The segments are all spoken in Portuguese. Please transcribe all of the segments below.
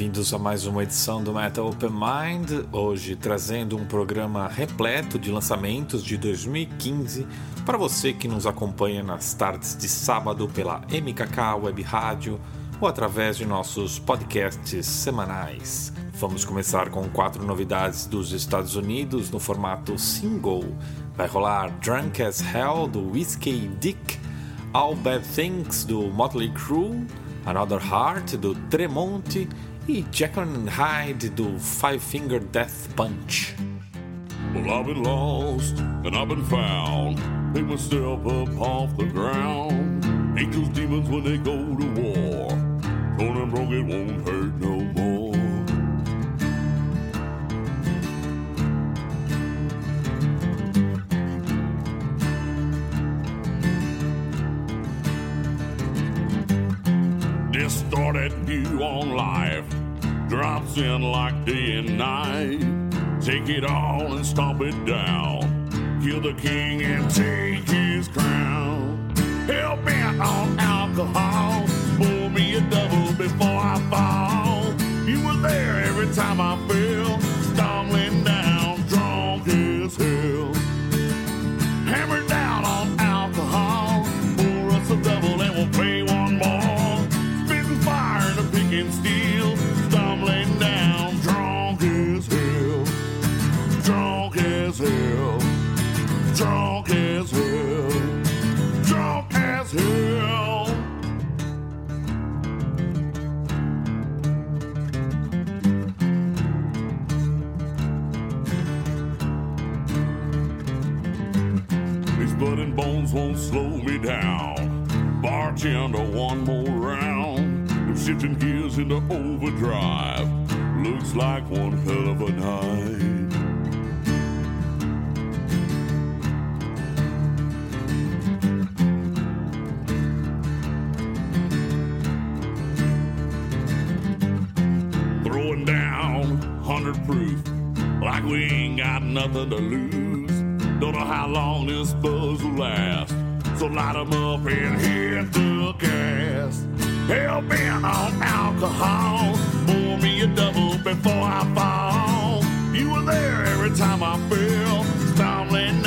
Bem-vindos a mais uma edição do Metal Open Mind, hoje trazendo um programa repleto de lançamentos de 2015 para você que nos acompanha nas tardes de sábado pela MKK Web Rádio ou através de nossos podcasts semanais. Vamos começar com quatro novidades dos Estados Unidos no formato single. Vai rolar Drunk as Hell do Whiskey Dick, All Bad Things do Motley Crue, Another Heart do Tremonti e Jekyll and Hyde do Five Finger Death Punch. Well, I've been lost and I've been found. Pick myself up off the ground. Angels, demons when they go to war. Torn and broke, it won't hurt no more. This started new on life. Drops in like day and night. Take it all and stomp it down. Kill the king and take his crown. Hell bent on alcohol. Pour me a double before I fall. You were there every time I fell. Won't slow me down. Bartender, one more round. I'm shifting gears into overdrive. Looks like one hell of a night. Throwing down, hundred proof, like we ain't got nothing to lose. Don't know how long this buzz will last, so light 'em up and hit the gas. Hell bent on alcohol, pour me a double before I fall. You were there every time I fell, stumbling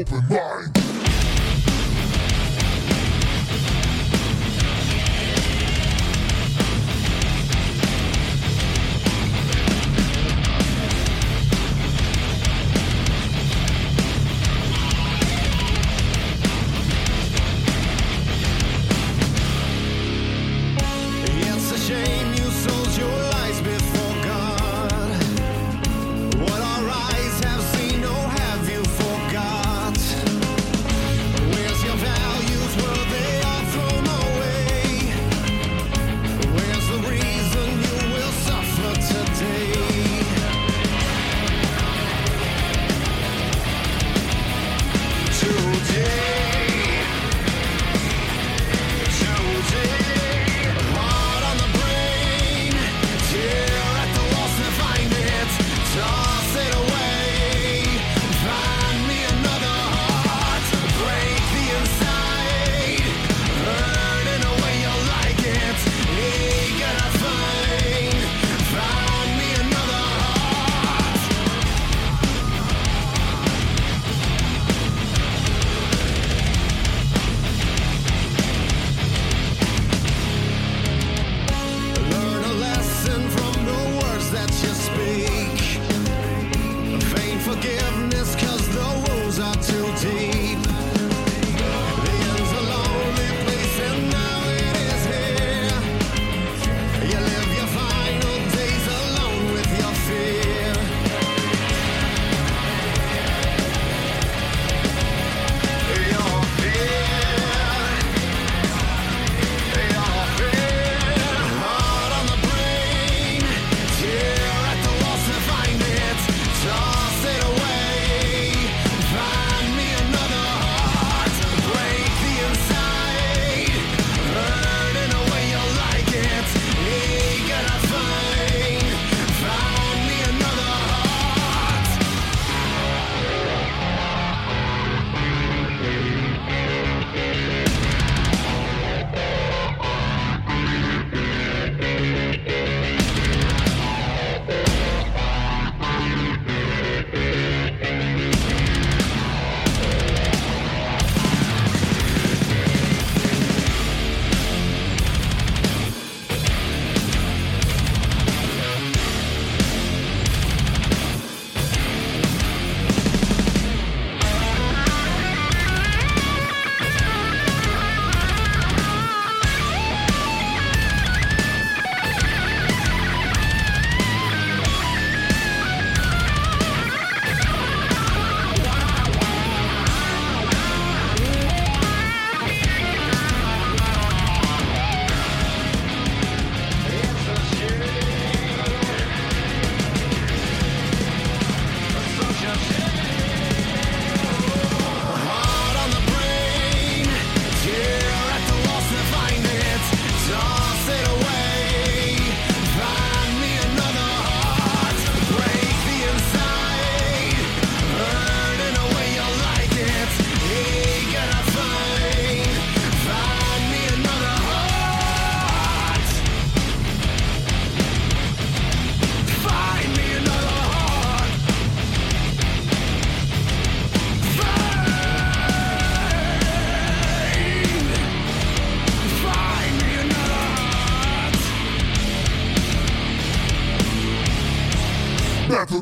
open.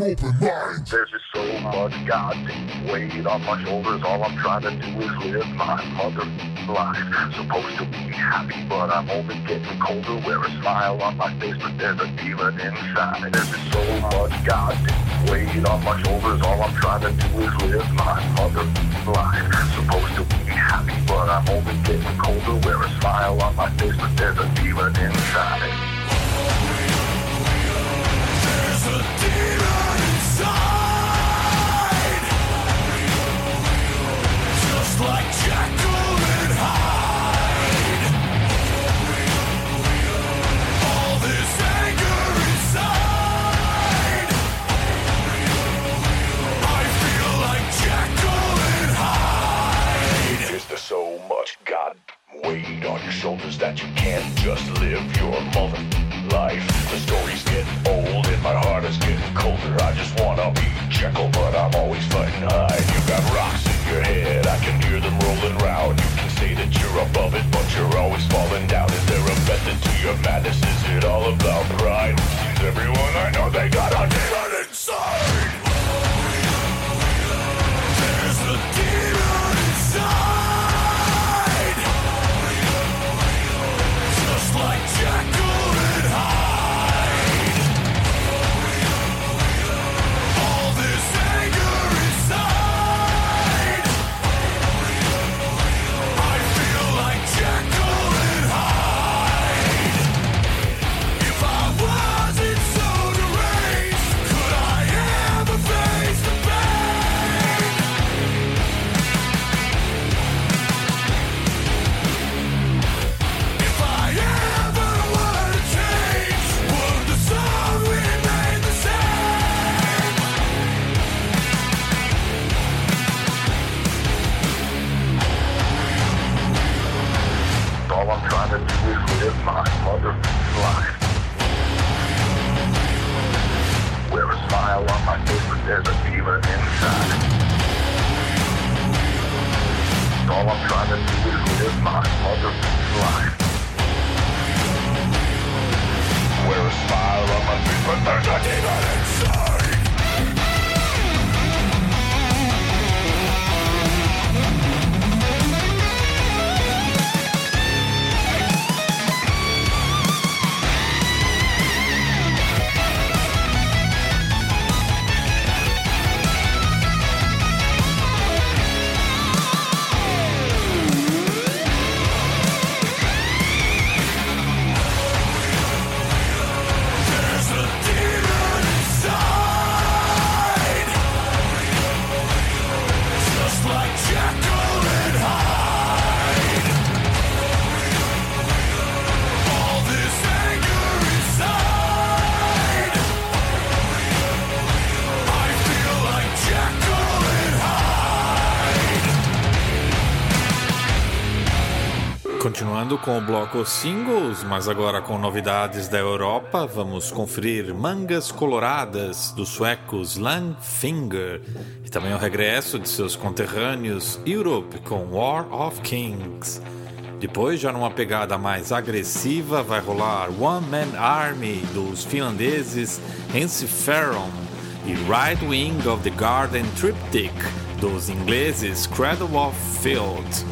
open. There's just so much goddamn weight on my shoulders. All I'm trying to do is live my mother life. Supposed to be happy, but I'm only getting colder. Wear a smile on my face, but there's a demon inside. There's just so much goddamn weight on my shoulders. All I'm trying to do is live my mother life. Supposed to be happy, but I'm only getting colder. Wear a smile on my face, but there's a demon inside. com o bloco singles, mas agora com novidades da Europa, vamos conferir Mangas Coloradas dos suecos Langfinger e também o regresso de seus conterrâneos Europe com War of Kings. Depois, já numa pegada mais agressiva, vai rolar One Man Army dos finlandeses Hans Ferron e Right Wing of the Garden Triptych dos ingleses Cradle of Field.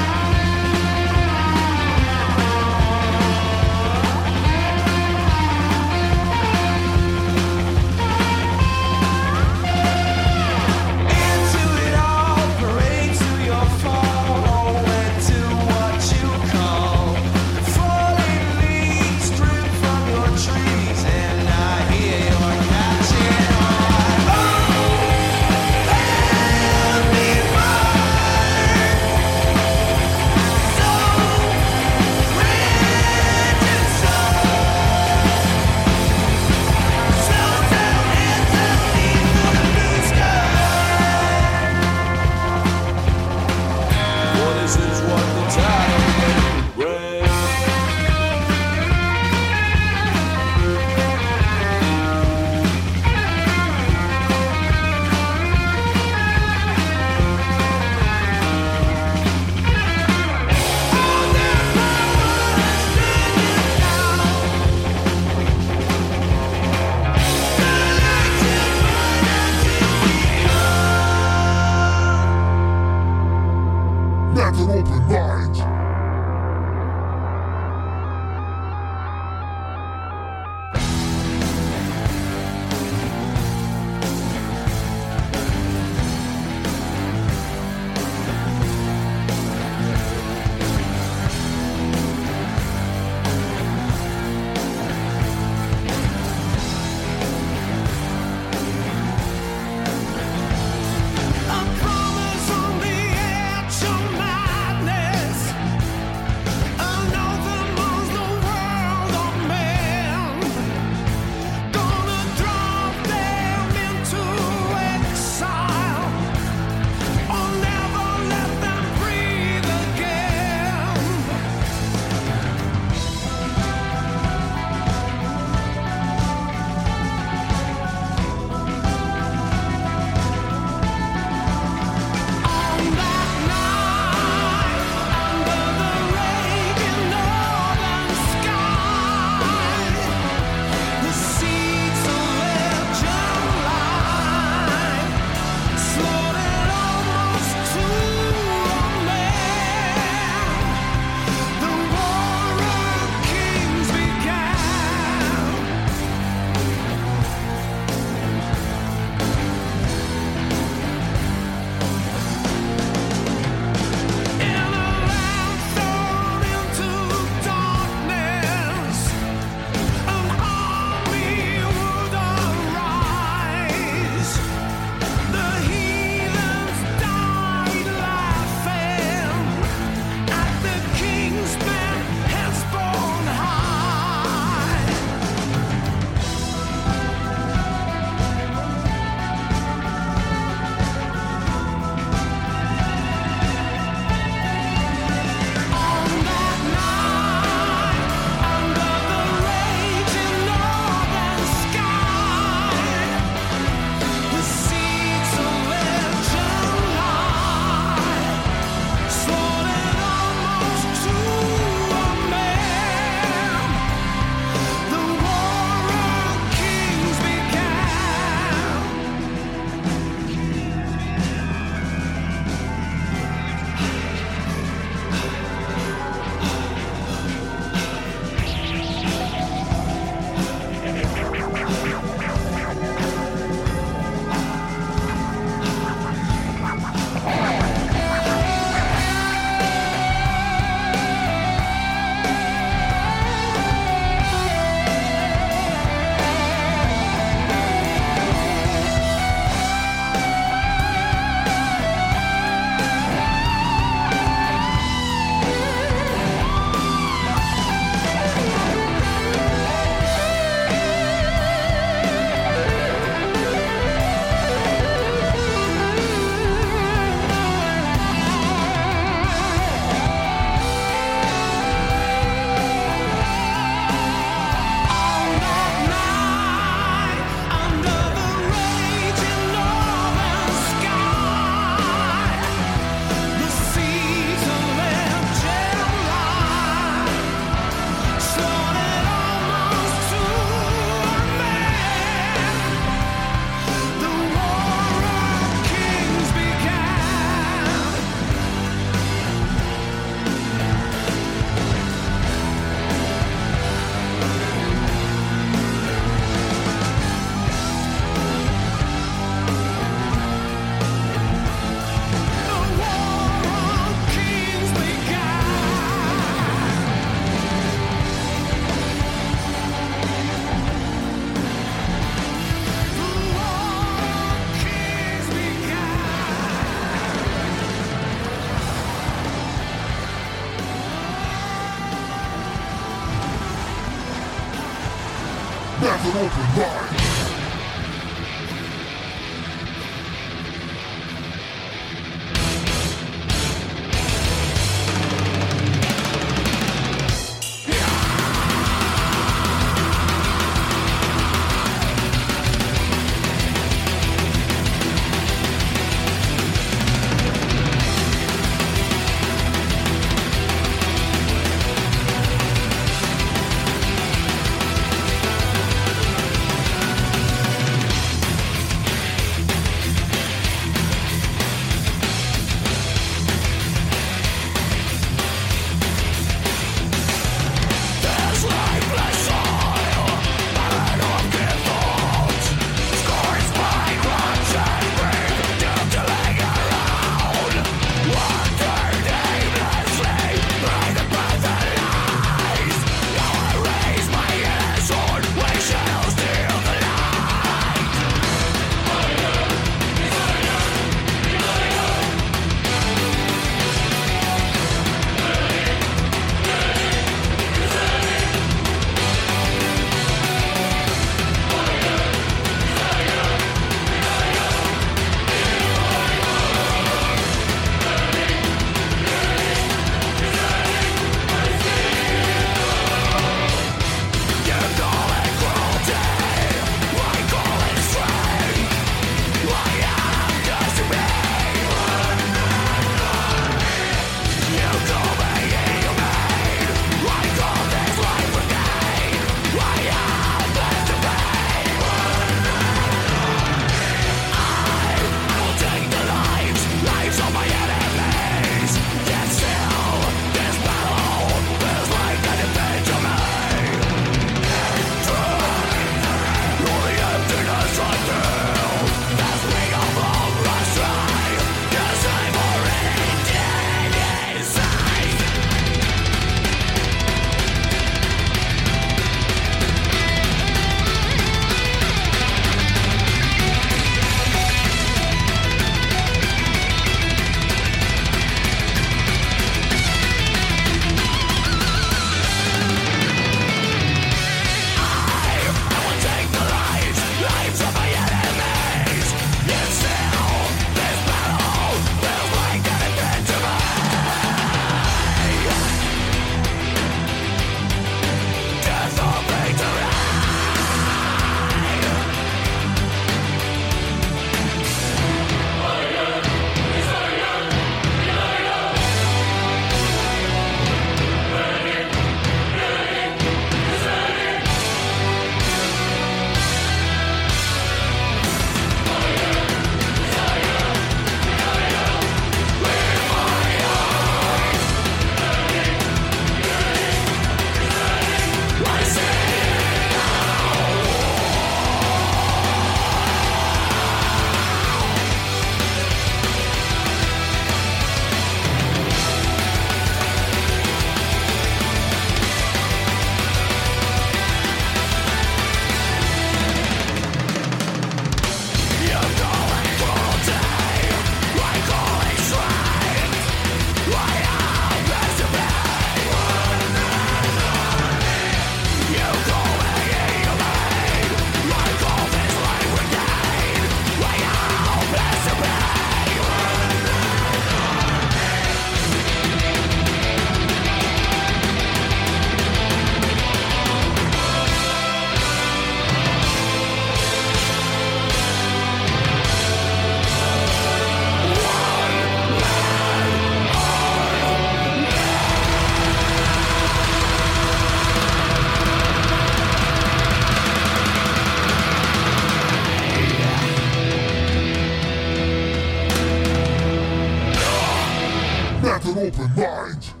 An open mind.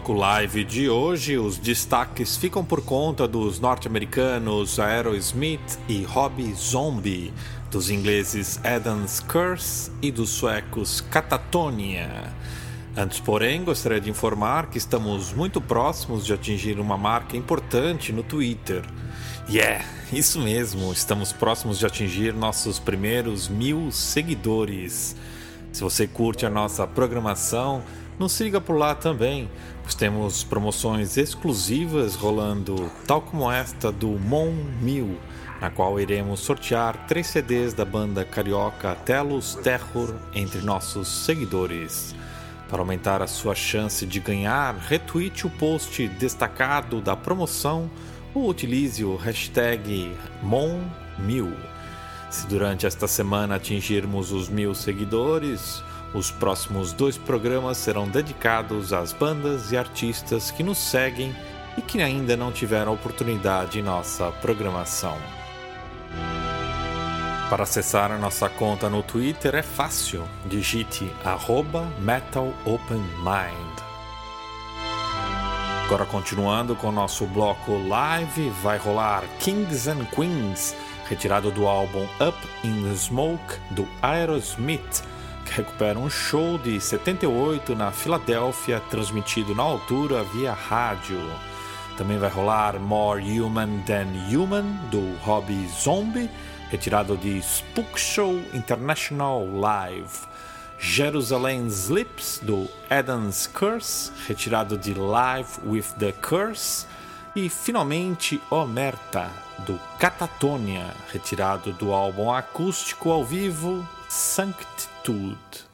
Bloco live de hoje, os destaques ficam por conta dos norte-americanos Aerosmith e Robbie Zombie, dos ingleses Adam's Curse e dos suecos Catatonia. Antes, porém, gostaria de informar que estamos muito próximos de atingir uma marca importante no Twitter. Yeah, isso mesmo, estamos próximos de atingir nossos primeiros mil seguidores. Se você curte a nossa programação, nos siga por lá também, temos promoções exclusivas rolando, tal como esta do Mon 1000, na qual iremos sortear três CDs da banda carioca Telos Terror entre nossos seguidores. Para aumentar a sua chance de ganhar, retweete o post destacado da promoção ou utilize o hashtag MON1000. Se durante esta semana atingirmos os mil seguidores, os próximos dois programas serão dedicados às bandas e artistas que nos seguem e que ainda não tiveram oportunidade em nossa programação. Para acessar a nossa conta no Twitter é fácil, digite metalopenmind. Agora continuando com o nosso bloco live, vai rolar Kings and Queens, retirado do álbum Up in the Smoke do Aerosmith, que recupera um show de 78 na Filadélfia, transmitido na altura via rádio. Também vai rolar More Human Than Human do Robbie Zombie, retirado de Spook Show International Live. Jerusalem Slips do Adam's Curse, retirado de Live with the Curse. E finalmente Omerta do Catatonia, retirado do álbum acústico ao vivo Sanctitude. tudo.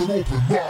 An open mind.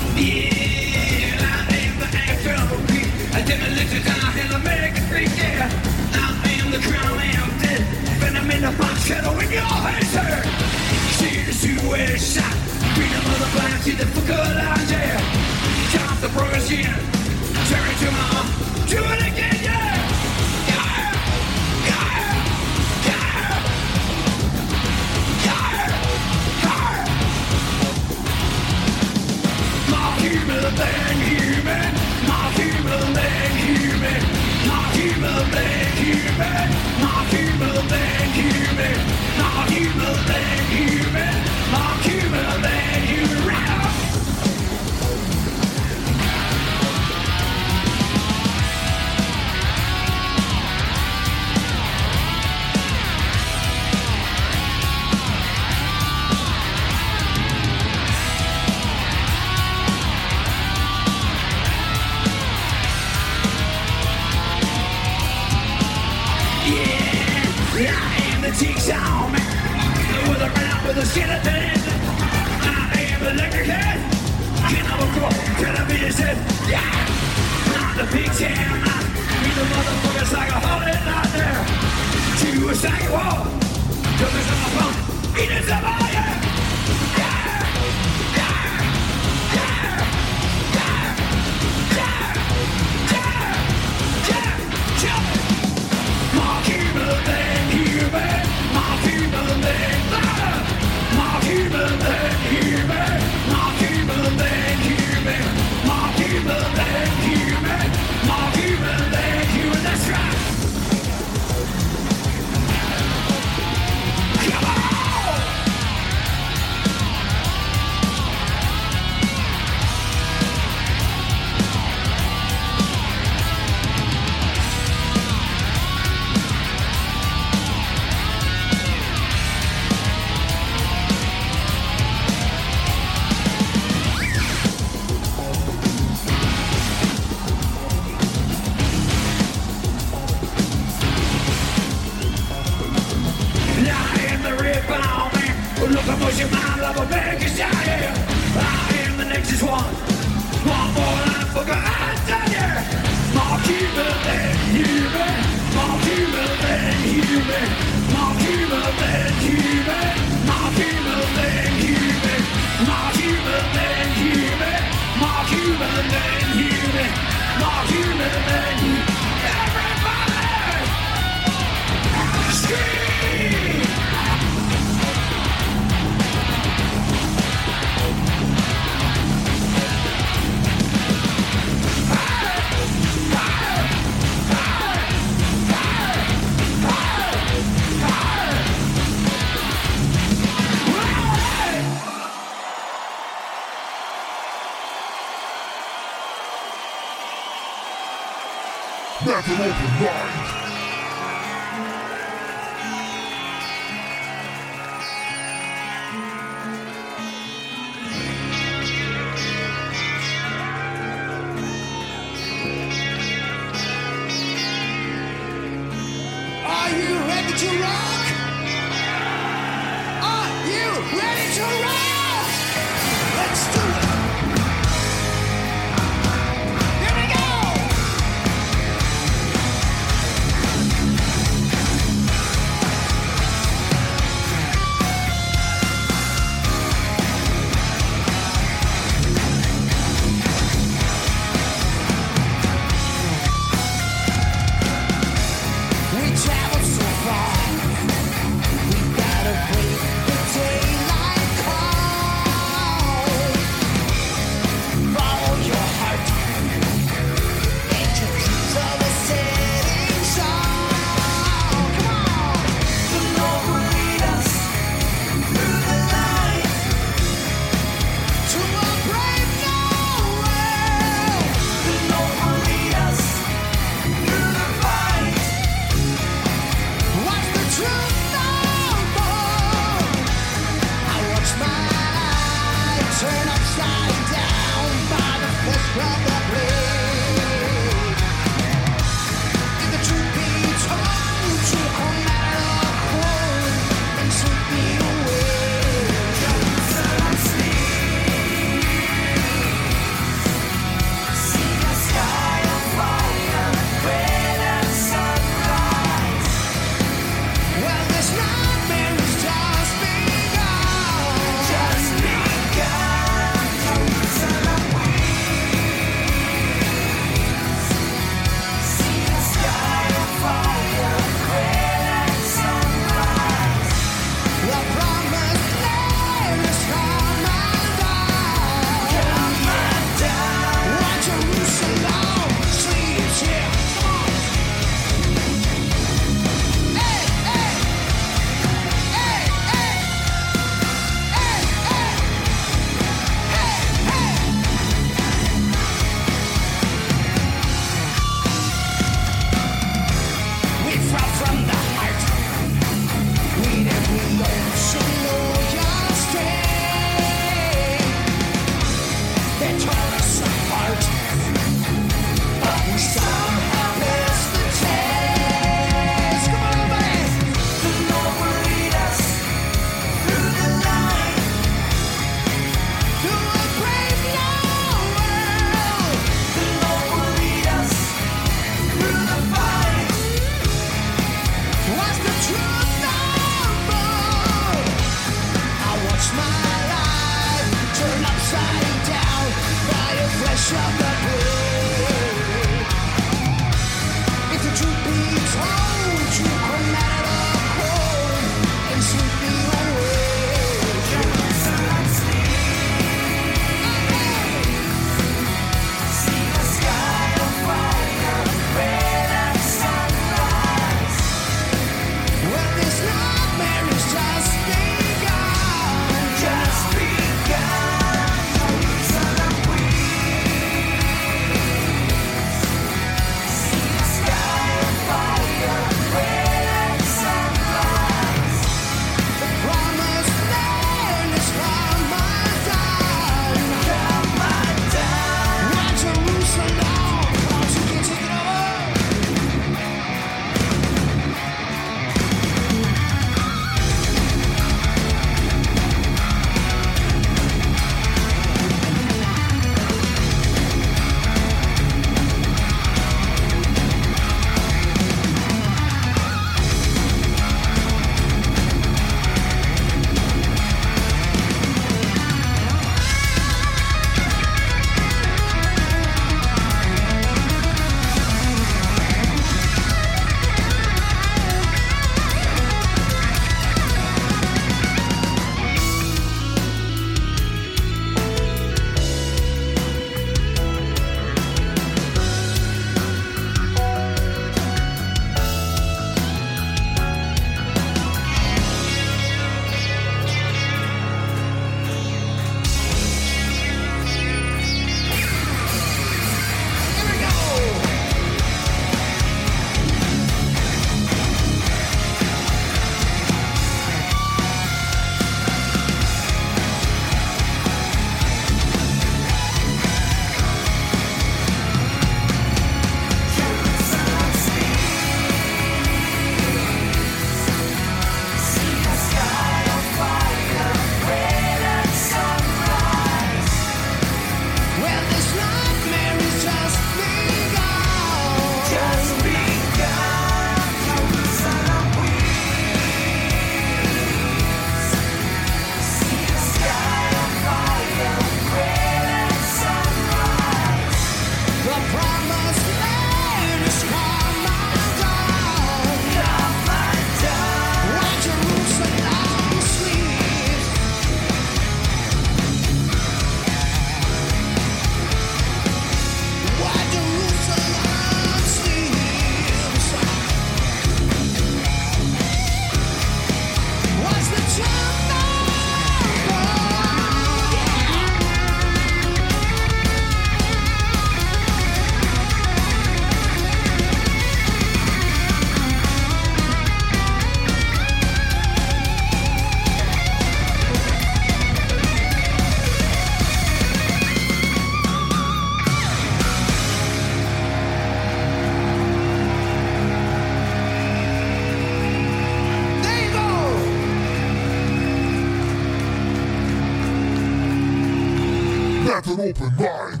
open mind.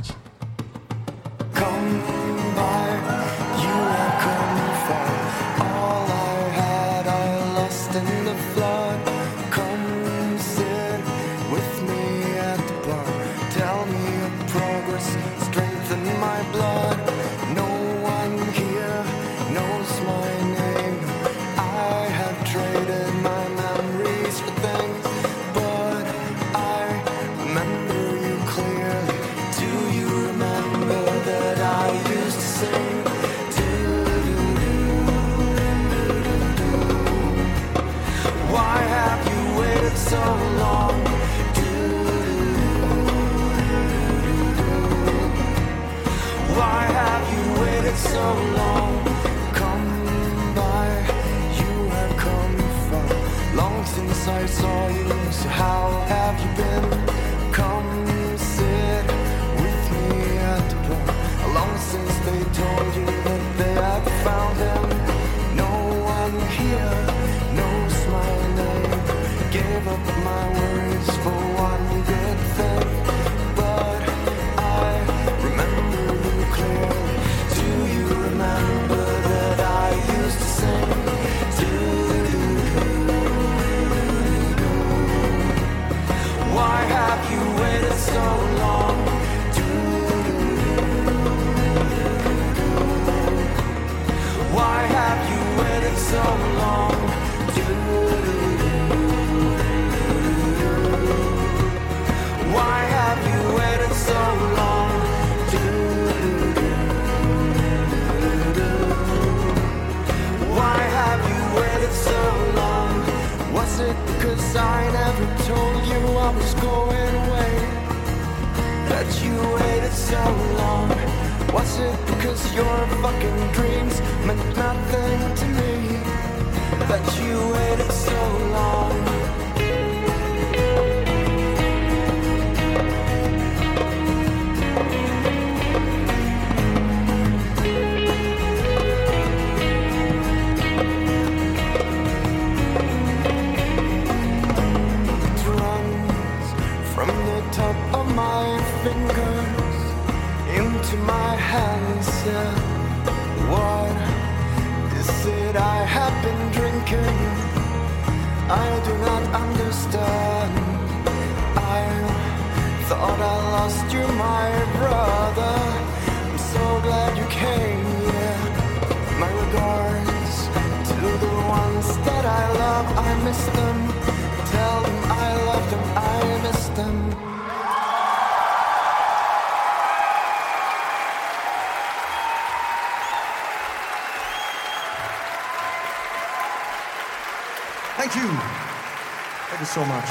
So much.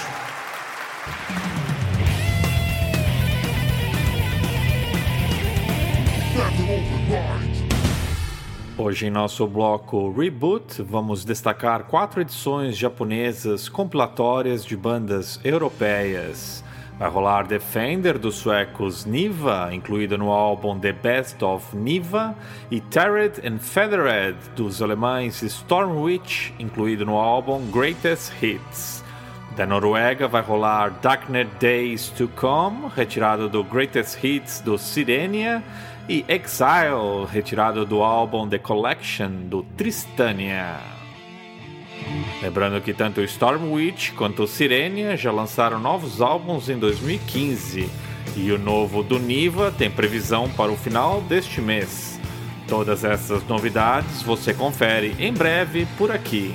Hoje em nosso bloco Reboot, vamos destacar quatro edições japonesas compilatórias de bandas europeias. Vai rolar Defender dos suecos Niva, incluída no álbum The Best of Niva, e Tarred and Feathered dos alemães Stormwitch, incluído no álbum Greatest Hits. Da Noruega vai rolar Darknet Days to Come, retirado do Greatest Hits do Sirenia, e Exile, retirado do álbum The Collection do Tristania. Lembrando que tanto o Stormwitch quanto Sirenia já lançaram novos álbuns em 2015 e o novo do Niva tem previsão para o final deste mês. Todas essas novidades você confere em breve por aqui.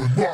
Open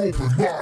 open.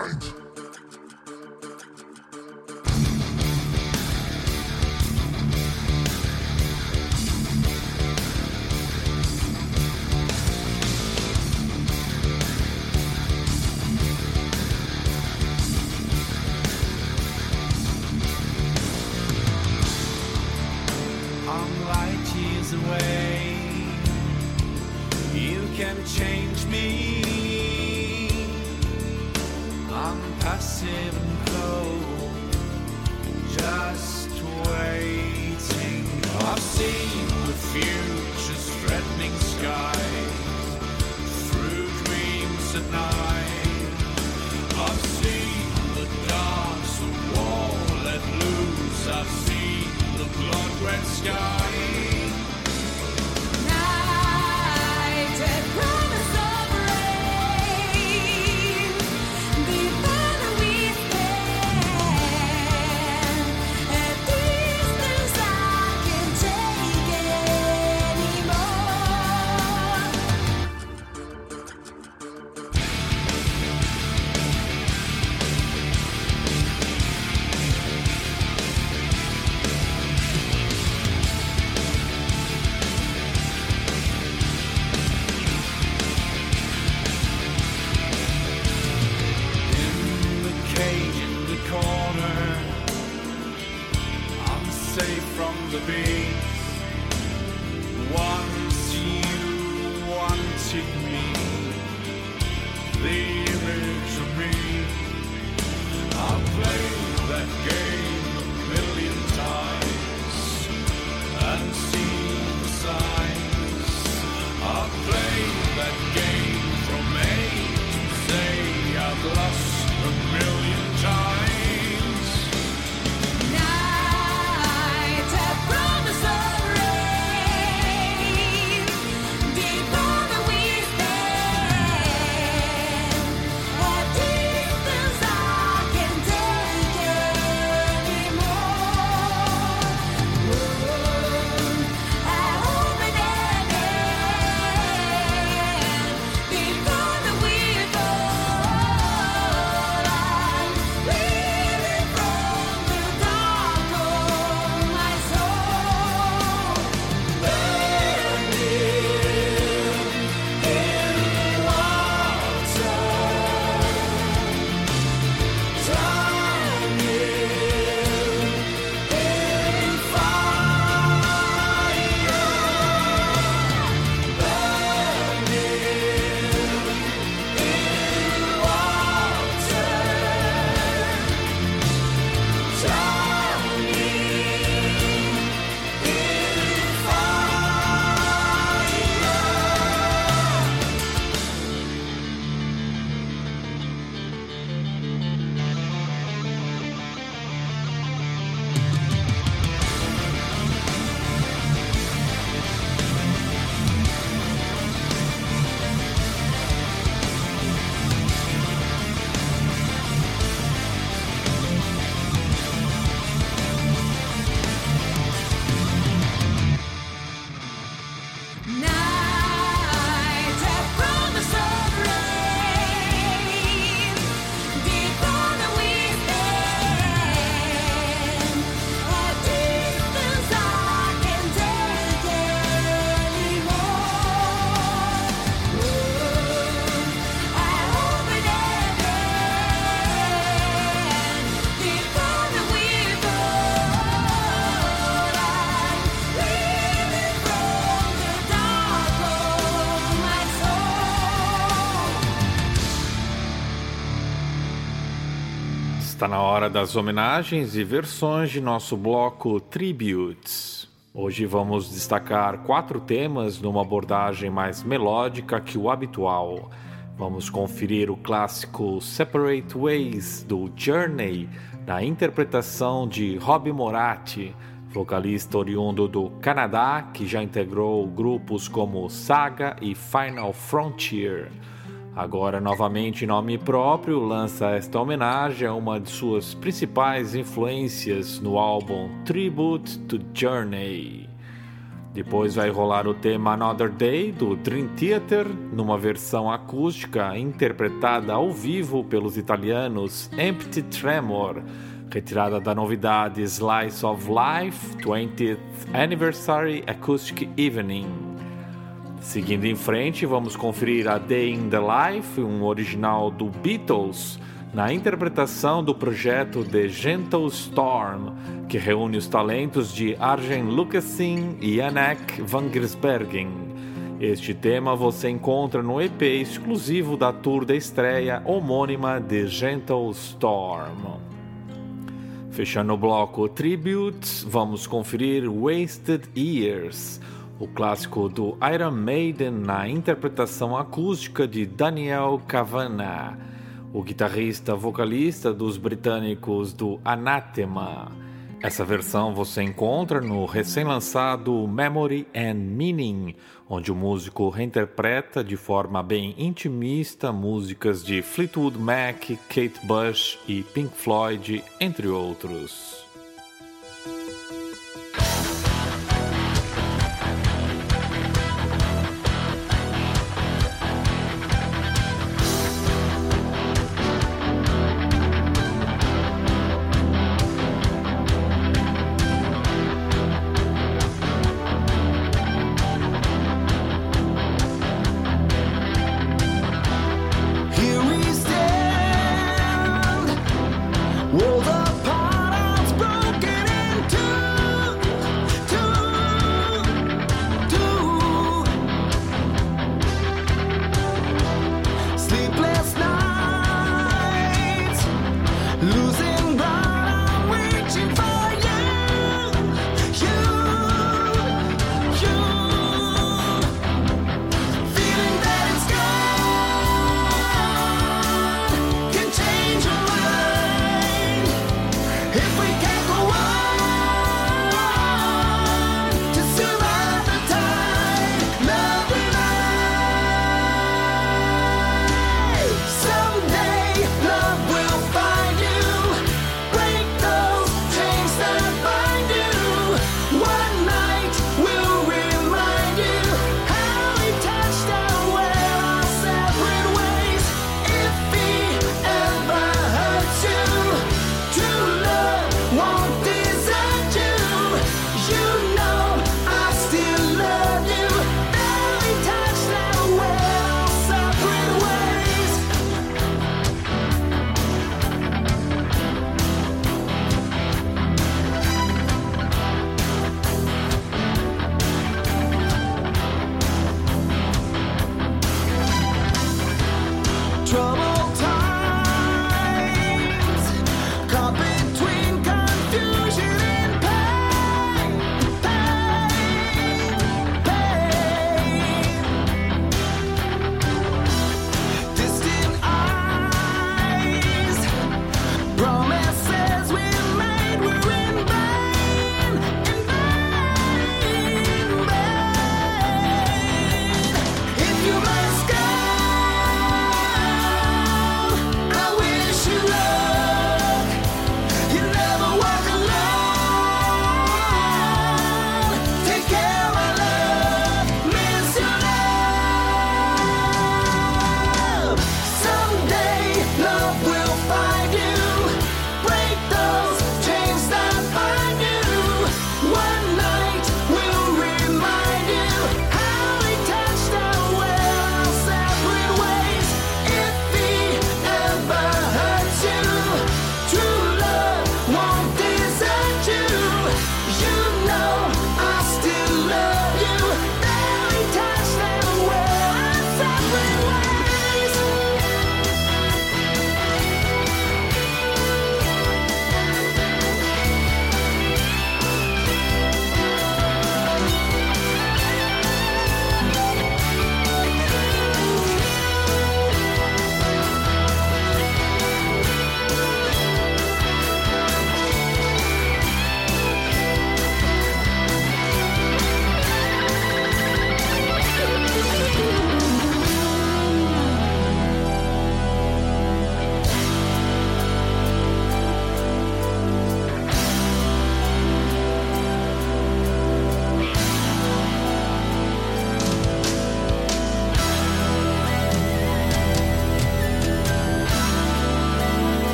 hora das homenagens e versões de nosso bloco Tributes. Hoje vamos destacar quatro temas numa abordagem mais melódica que o habitual. Vamos conferir o clássico Separate Ways do Journey, na interpretação de Rob Moratti, vocalista oriundo do Canadá que já integrou grupos como Saga e Final Frontier. Agora, novamente em nome próprio, lança esta homenagem a uma de suas principais influências no álbum Tribute to Journey. Depois vai rolar o tema Another Day do Dream Theater, numa versão acústica interpretada ao vivo pelos italianos Empty Tremor, retirada da novidade Slice of Life 20th Anniversary Acoustic Evening. Seguindo em frente, vamos conferir a Day in the Life, um original do Beatles, na interpretação do projeto The Gentle Storm, que reúne os talentos de Arjen Lucasin e Janek van Giersbergen. Este tema você encontra no EP exclusivo da tour da estreia homônima The Gentle Storm. Fechando o bloco Tributes, vamos conferir Wasted Years, o clássico do Iron Maiden na interpretação acústica de Daniel Kavanagh, o guitarrista vocalista dos britânicos do Anathema. Essa versão você encontra no recém-lançado Memory and Meaning, onde o músico reinterpreta de forma bem intimista músicas de Fleetwood Mac, Kate Bush e Pink Floyd, entre outros.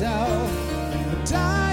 myself.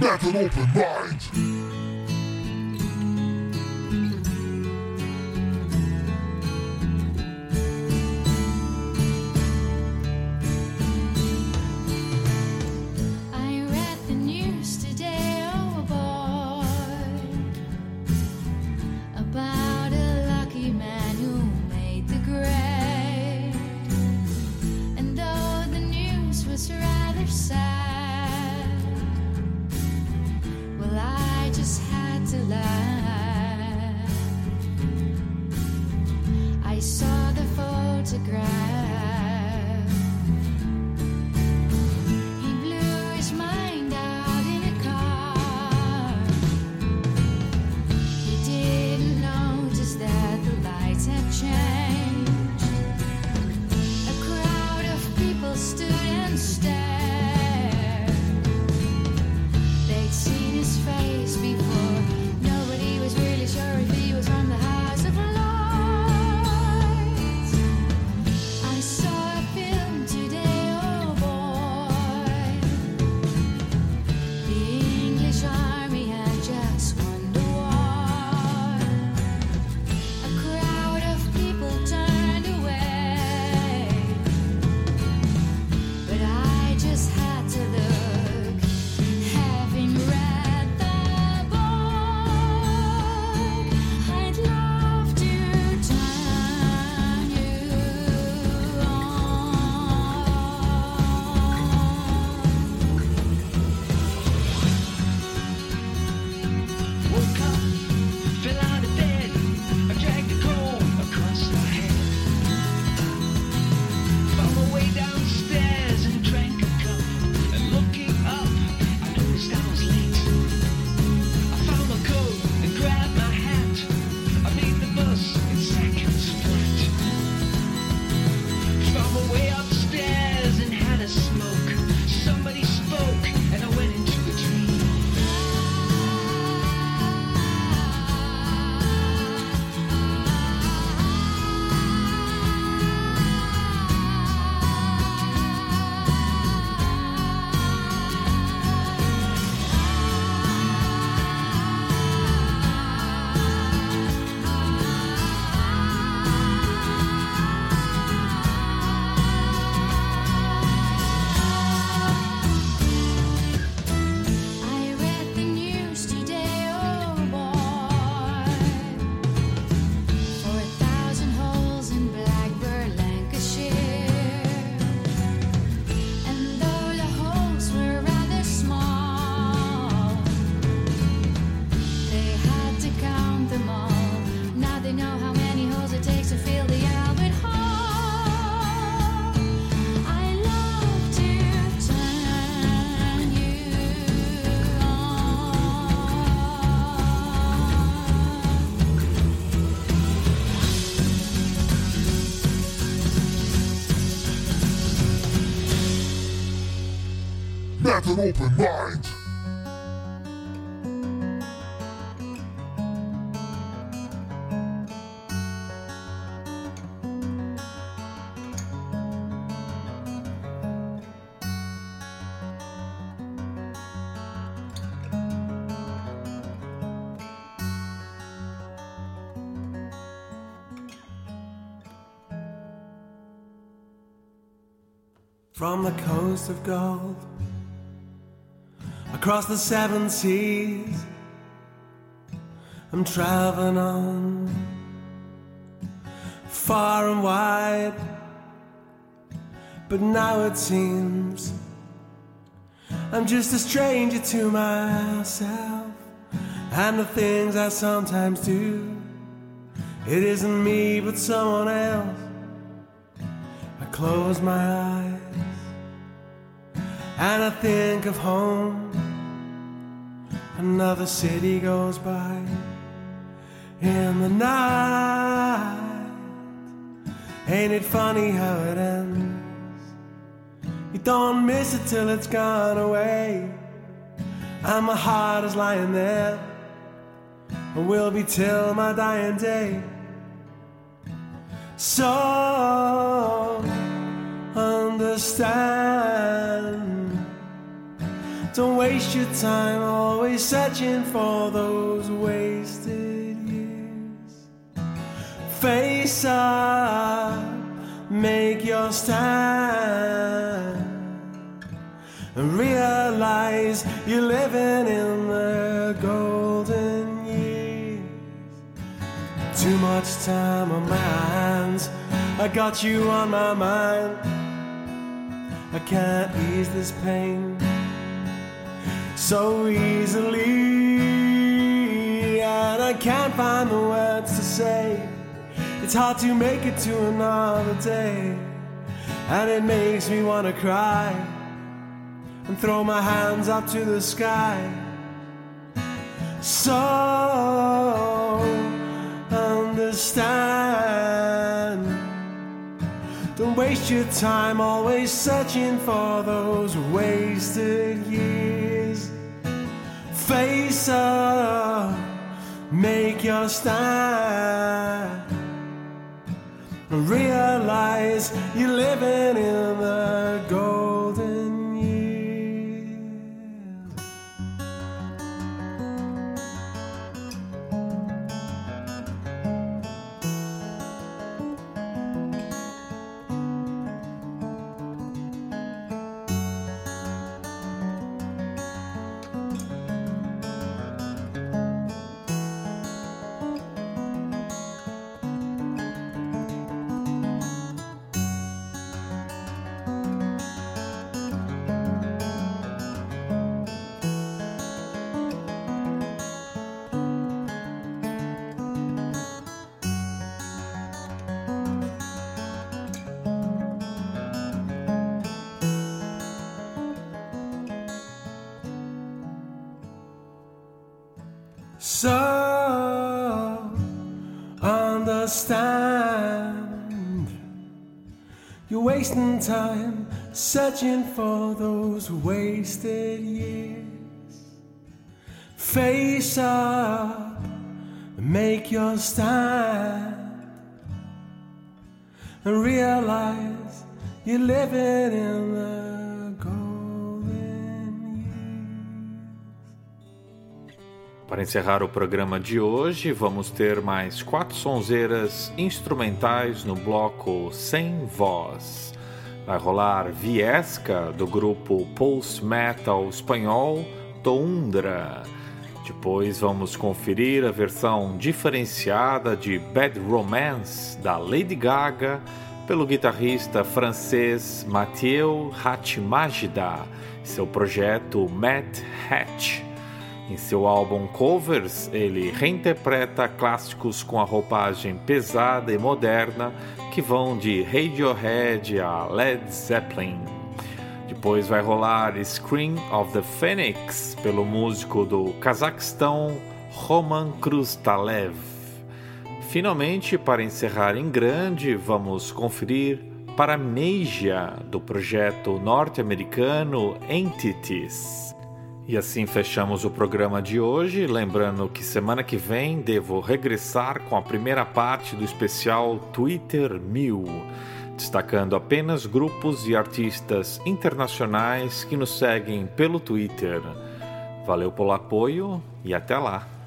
Met an open mind. An open mind. From the coast of gold, across the seven seas, I'm traveling on, far and wide. But now it seems I'm just a stranger to myself and the things I sometimes do. It isn't me, but someone else. I close my eyes and I think of home. Another city goes by in the night. Ain't it funny how it ends? You don't miss it till it's gone away. And my heart is lying there, and will be till my dying day. So understand. Don't waste your time always searching for those wasted years. Face up, make your stand, and realize you're living in the golden years. Too much time on my hands. I got you on my mind. I can't ease this pain so easily, and I can't find the words to say. It's hard to make it to another day, and it makes me wanna cry and throw my hands up to the sky. So understand. Don't waste your time always searching for those wasted years. Face up, make your stand. Realize you're living in the golden So understand you're wasting time searching for those wasted years. Face up, make your stand, and realize you're living in the Para encerrar o programa de hoje, vamos ter mais quatro sonzeiras instrumentais no bloco Sem Voz. Vai rolar Viesca, do grupo post-metal espanhol Toundra. Depois vamos conferir a versão diferenciada de Bad Romance, da Lady Gaga, pelo guitarrista francês Mathieu Hatchmagida, seu projeto Matt Hatch. Em seu álbum Covers, ele reinterpreta clássicos com a roupagem pesada e moderna que vão de Radiohead a Led Zeppelin. Depois vai rolar Scream of the Phoenix pelo músico do Cazaquistão Roman Krustalev. Finalmente, para encerrar em grande, vamos conferir Paramnesia, do projeto norte-americano Entities. E assim fechamos o programa de hoje, lembrando que semana que vem devo regressar com a primeira parte do especial Twitter 1000, destacando apenas grupos e artistas internacionais que nos seguem pelo Twitter. Valeu pelo apoio e até lá!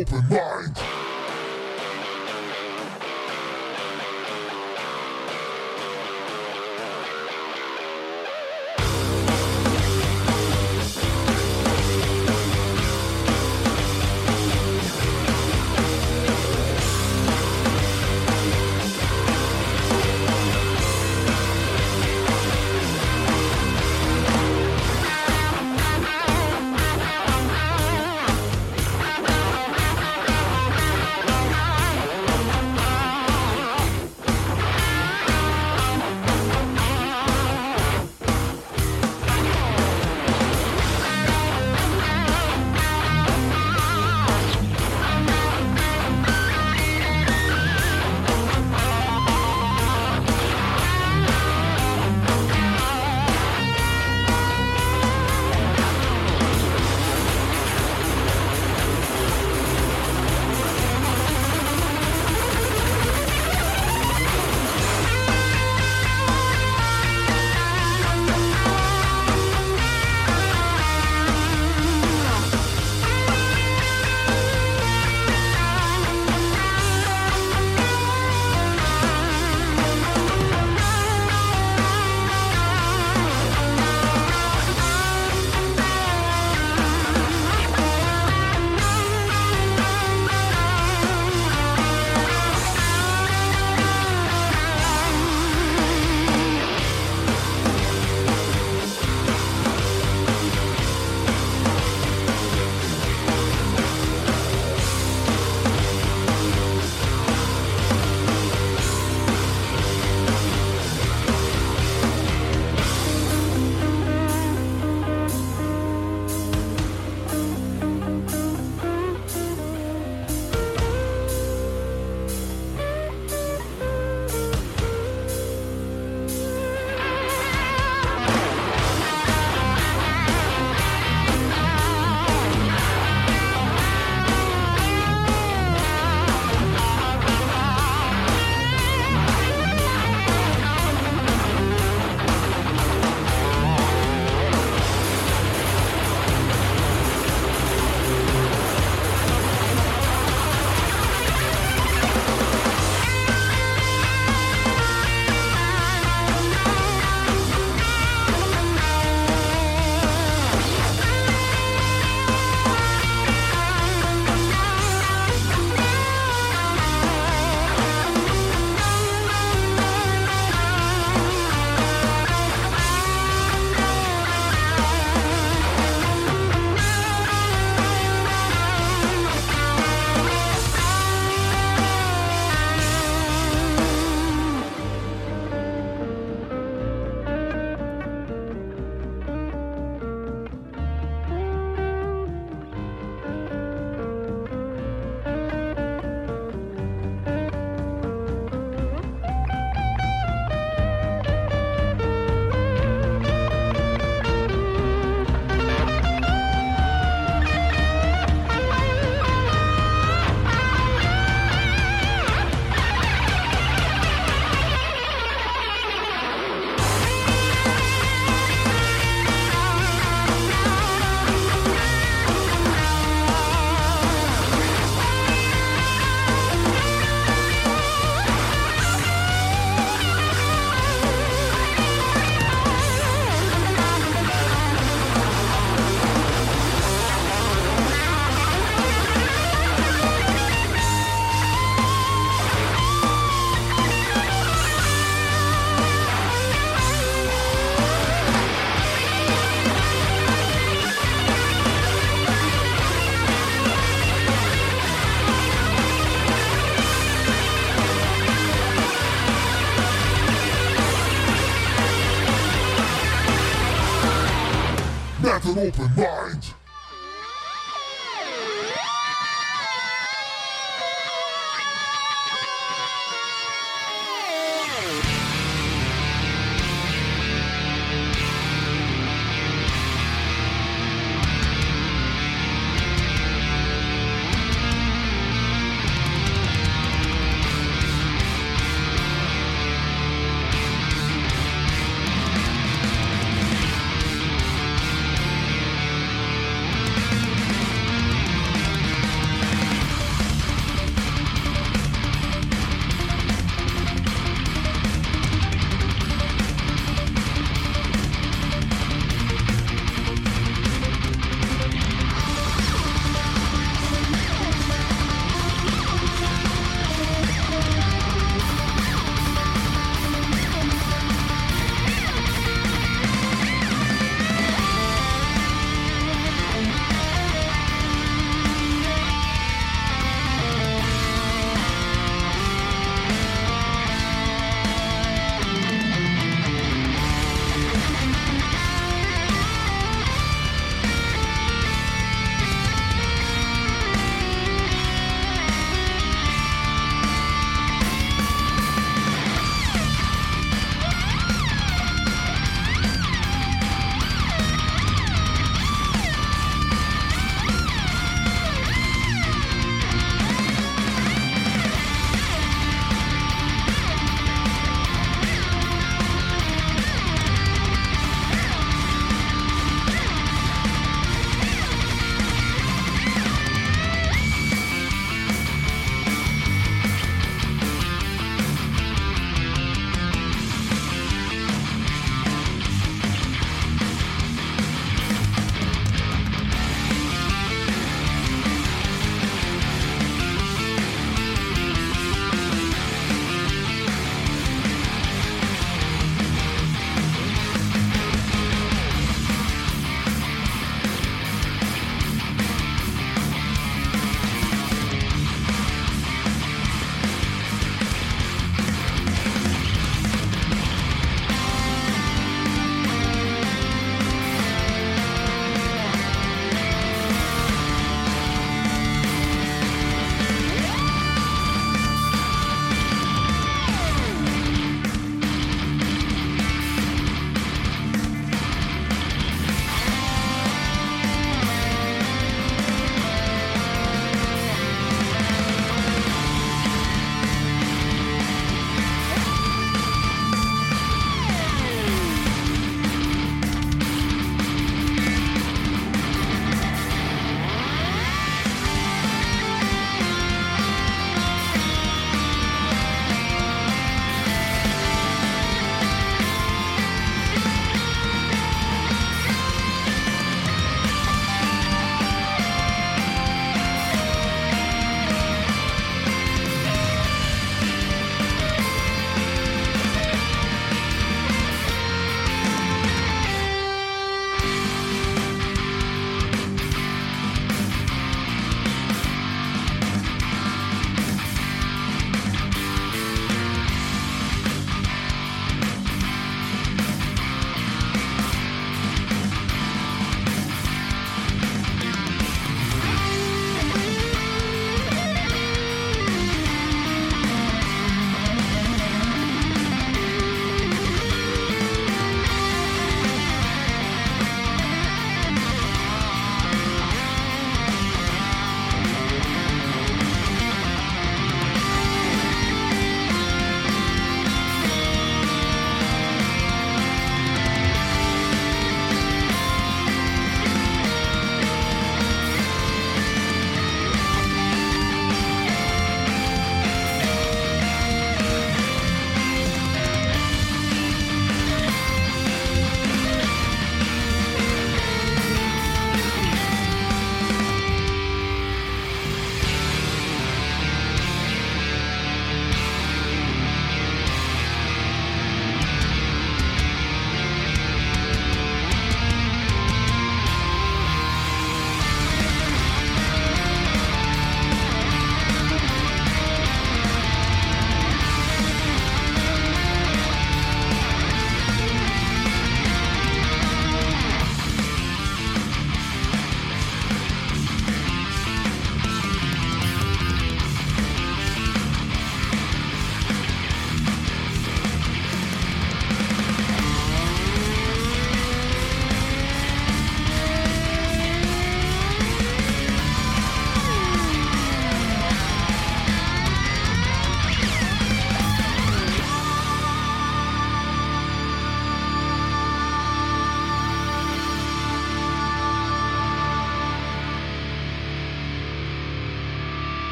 Open mind.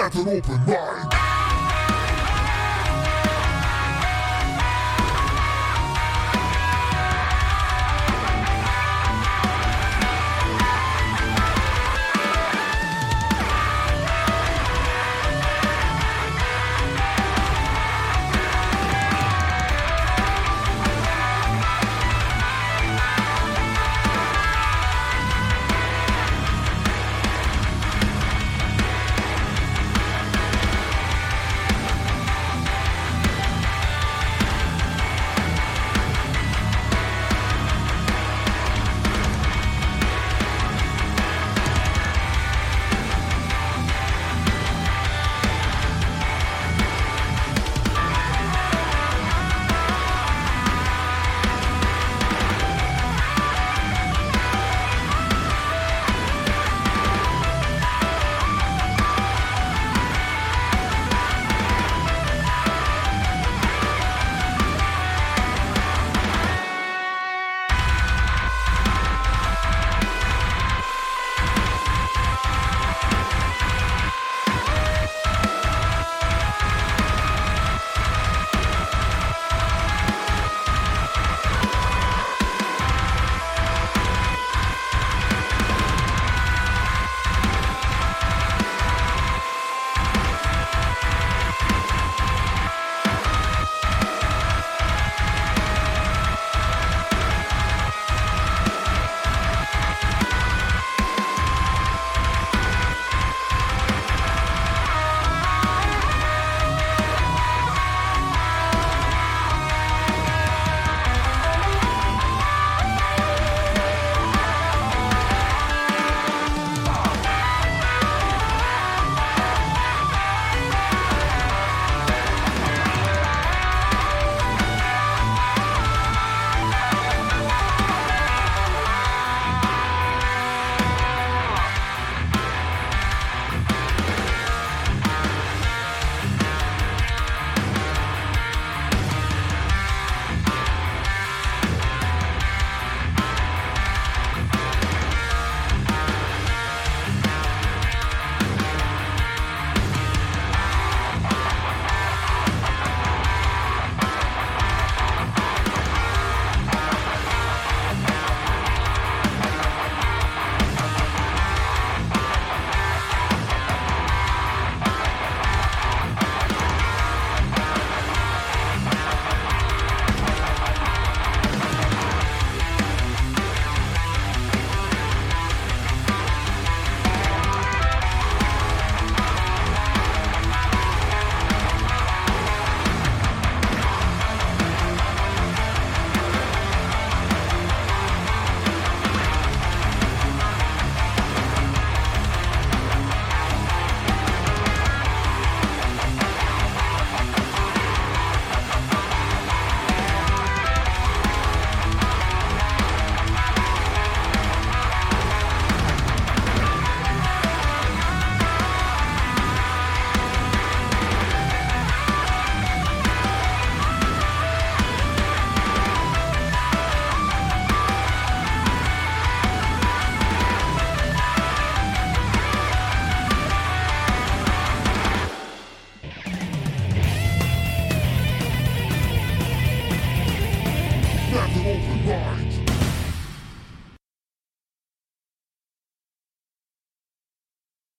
Not an open mind.